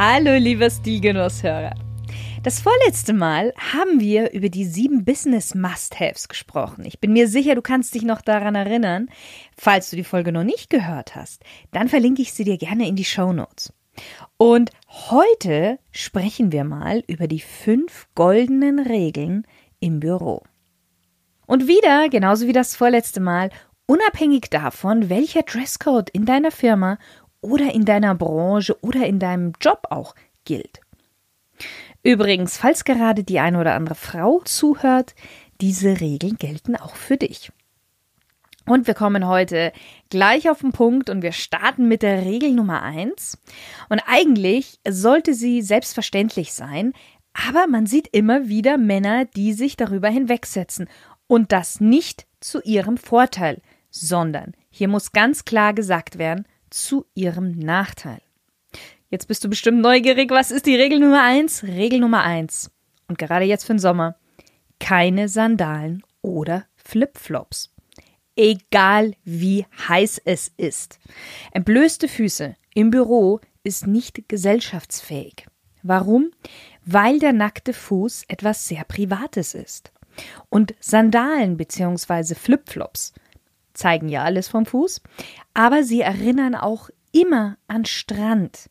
Hallo, lieber Stilgenusshörer. Das vorletzte Mal haben wir über die sieben Business Must-Haves gesprochen. Ich bin mir sicher, du kannst dich noch daran erinnern. Falls du die Folge noch nicht gehört hast, dann verlinke ich sie dir gerne in die Show Notes. Und heute sprechen wir mal über die fünf goldenen Regeln im Büro. Und wieder, genauso wie das vorletzte Mal, unabhängig davon, welcher Dresscode in deiner Firma oder in deiner Branche oder in deinem Job auch gilt. Übrigens, falls gerade die eine oder andere Frau zuhört, diese Regeln gelten auch für dich. Und wir kommen heute gleich auf den Punkt und wir starten mit der Regel Nummer eins. Und eigentlich sollte sie selbstverständlich sein, aber man sieht immer wieder Männer, die sich darüber hinwegsetzen. Und das nicht zu ihrem Vorteil, sondern hier muss ganz klar gesagt werden, zu ihrem Nachteil. Jetzt bist du bestimmt neugierig. Was ist die Regel Nummer eins? Regel Nummer eins. Und gerade jetzt für den Sommer. Keine Sandalen oder Flipflops. Egal wie heiß es ist. Entblößte Füße im Büro ist nicht gesellschaftsfähig. Warum? Weil der nackte Fuß etwas sehr Privates ist. Und Sandalen bzw. Flipflops zeigen ja alles vom Fuß, aber sie erinnern auch immer an Strand.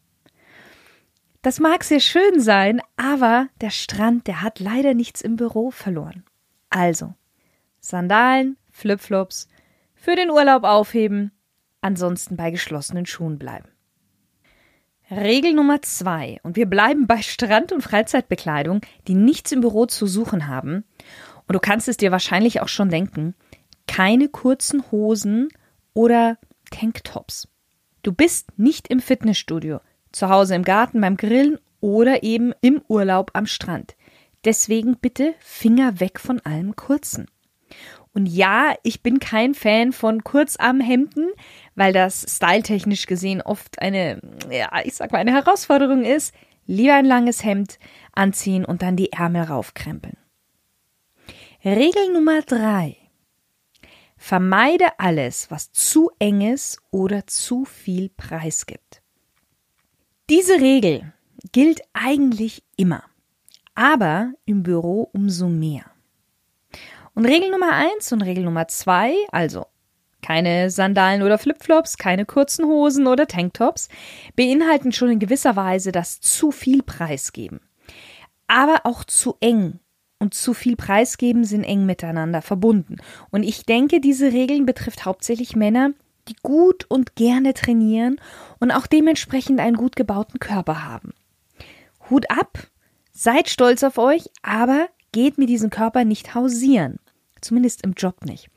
Das mag sehr schön sein, aber der Strand, der hat leider nichts im Büro verloren. Also, Sandalen, Flipflops, für den Urlaub aufheben, ansonsten bei geschlossenen Schuhen bleiben. Regel Nummer zwei, und wir bleiben bei Strand- und Freizeitbekleidung, die nichts im Büro zu suchen haben. Und du kannst es dir wahrscheinlich auch schon denken, keine kurzen Hosen oder Tanktops. Du bist nicht im Fitnessstudio, zu Hause im Garten beim Grillen oder eben im Urlaub am Strand. Deswegen bitte Finger weg von allem Kurzen. Und ja, ich bin kein Fan von Kurzarmhemden, weil das styletechnisch gesehen oft eine, ja, ich sag mal, eine Herausforderung ist. Lieber ein langes Hemd anziehen und dann die Ärmel raufkrempeln. Regel Nummer drei. Vermeide alles, was zu enges oder zu viel Preis gibt. Diese Regel gilt eigentlich immer, aber im Büro umso mehr. Und Regel Nummer eins und Regel Nummer zwei, also keine Sandalen oder Flipflops, keine kurzen Hosen oder Tanktops, beinhalten schon in gewisser Weise das zu viel Preisgeben. Aber auch zu eng und zu viel preisgeben sind eng miteinander verbunden. Und ich denke, diese Regeln betrifft hauptsächlich Männer, die gut und gerne trainieren und auch dementsprechend einen gut gebauten Körper haben. Hut ab, seid stolz auf euch, aber geht mit diesem Körper nicht hausieren. Zumindest im Job nicht.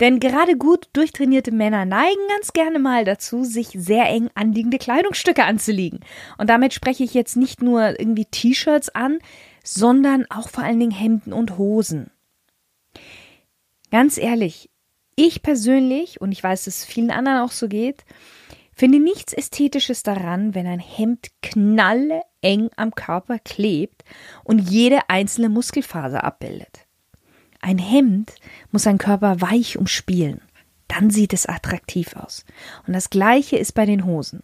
Denn gerade gut durchtrainierte Männer neigen ganz gerne mal dazu, sich sehr eng anliegende Kleidungsstücke anzulegen. Und damit spreche ich jetzt nicht nur irgendwie T-Shirts an, sondern auch vor allen Dingen Hemden und Hosen. Ganz ehrlich, ich persönlich, und ich weiß, dass es vielen anderen auch so geht, finde nichts Ästhetisches daran, wenn ein Hemd knalle eng am Körper klebt und jede einzelne Muskelfaser abbildet. Ein Hemd muss seinen Körper weich umspielen. Dann sieht es attraktiv aus. Und das gleiche ist bei den Hosen.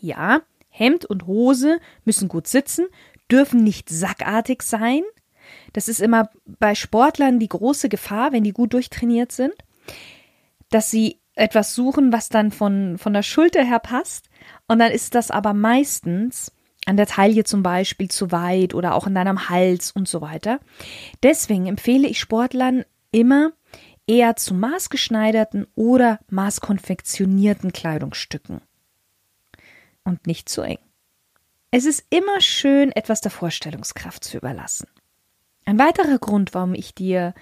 Ja, Hemd und Hose müssen gut sitzen, dürfen nicht sackartig sein. Das ist immer bei Sportlern die große Gefahr, wenn die gut durchtrainiert sind, dass sie etwas suchen, was dann von, von der Schulter her passt. Und dann ist das aber meistens an der Taille zum Beispiel zu weit oder auch in deinem Hals und so weiter. Deswegen empfehle ich Sportlern immer eher zu maßgeschneiderten oder maßkonfektionierten Kleidungsstücken. Und nicht zu eng. Es ist immer schön, etwas der Vorstellungskraft zu überlassen. Ein weiterer Grund, warum ich dir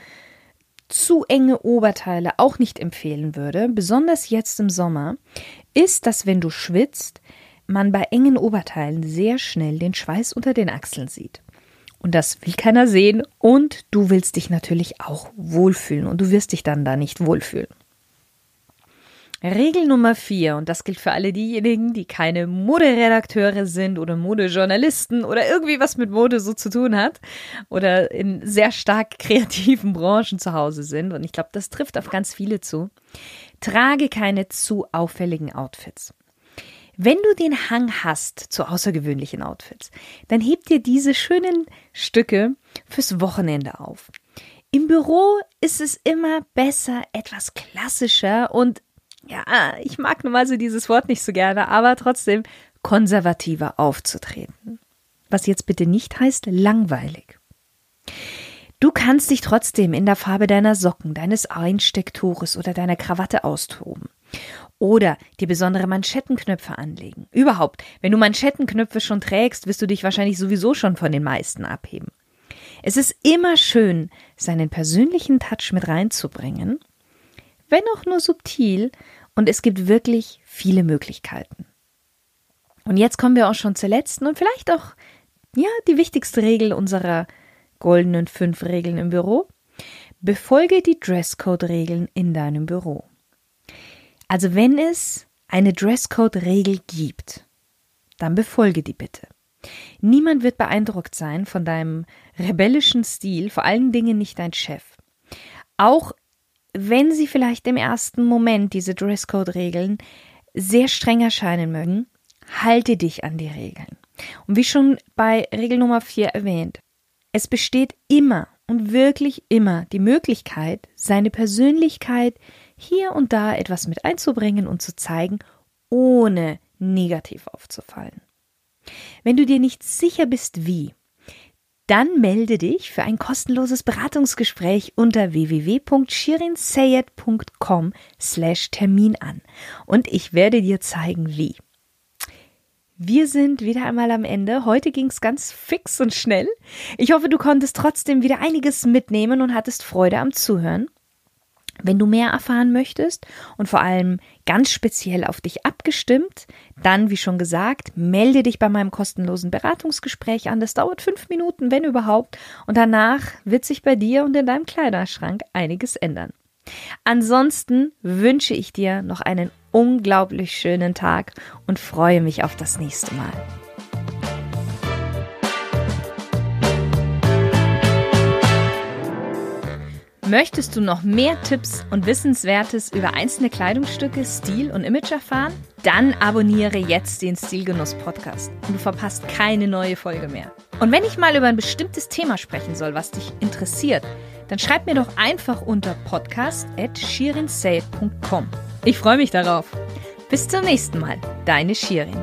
zu enge Oberteile auch nicht empfehlen würde, besonders jetzt im Sommer, ist, dass wenn du schwitzt, man bei engen Oberteilen sehr schnell den Schweiß unter den Achseln sieht. Und das will keiner sehen und du willst dich natürlich auch wohlfühlen und du wirst dich dann da nicht wohlfühlen. Regel Nummer vier, und das gilt für alle diejenigen, die keine Moderedakteure sind oder Modejournalisten oder irgendwie was mit Mode so zu tun hat oder in sehr stark kreativen Branchen zu Hause sind. Und ich glaube, das trifft auf ganz viele zu. Trage keine zu auffälligen Outfits. Wenn du den Hang hast zu außergewöhnlichen Outfits, dann heb dir diese schönen Stücke fürs Wochenende auf. Im Büro ist es immer besser, etwas klassischer und ja, ich mag normalerweise dieses Wort nicht so gerne, aber trotzdem konservativer aufzutreten. Was jetzt bitte nicht heißt langweilig. Du kannst dich trotzdem in der Farbe deiner Socken, deines Einstecktuches oder deiner Krawatte austoben. Oder dir besondere Manschettenknöpfe anlegen. Überhaupt, wenn du Manschettenknöpfe schon trägst, wirst du dich wahrscheinlich sowieso schon von den meisten abheben. Es ist immer schön, seinen persönlichen Touch mit reinzubringen, wenn auch nur subtil, und es gibt wirklich viele Möglichkeiten. Und jetzt kommen wir auch schon zur letzten und vielleicht auch, ja, die wichtigste Regel unserer goldenen fünf Regeln im Büro. Befolge die Dresscode-Regeln in deinem Büro. Also wenn es eine Dresscode-Regel gibt, dann befolge die bitte. Niemand wird beeindruckt sein von deinem rebellischen Stil, vor allen Dingen nicht dein Chef. Auch wenn sie vielleicht im ersten Moment diese Dresscode-Regeln sehr streng erscheinen mögen, halte dich an die Regeln. Und wie schon bei Regel Nummer 4 erwähnt, es besteht immer und wirklich immer die Möglichkeit, seine Persönlichkeit hier und da etwas mit einzubringen und zu zeigen, ohne negativ aufzufallen. Wenn du dir nicht sicher bist, wie, dann melde dich für ein kostenloses Beratungsgespräch unter www.shirinsayed.com slash Termin an und ich werde dir zeigen, wie. Wir sind wieder einmal am Ende. Heute ging es ganz fix und schnell. Ich hoffe, du konntest trotzdem wieder einiges mitnehmen und hattest Freude am Zuhören. Wenn du mehr erfahren möchtest und vor allem ganz speziell auf dich abgestimmt, dann, wie schon gesagt, melde dich bei meinem kostenlosen Beratungsgespräch an. Das dauert fünf Minuten, wenn überhaupt. Und danach wird sich bei dir und in deinem Kleiderschrank einiges ändern. Ansonsten wünsche ich dir noch einen unglaublich schönen Tag und freue mich auf das nächste Mal. Möchtest du noch mehr Tipps und Wissenswertes über einzelne Kleidungsstücke, Stil und Image erfahren? Dann abonniere jetzt den Stilgenuss Podcast und du verpasst keine neue Folge mehr. Und wenn ich mal über ein bestimmtes Thema sprechen soll, was dich interessiert, dann schreib mir doch einfach unter podcast@shirinsay.com. Ich freue mich darauf. Bis zum nächsten Mal, deine Shirin.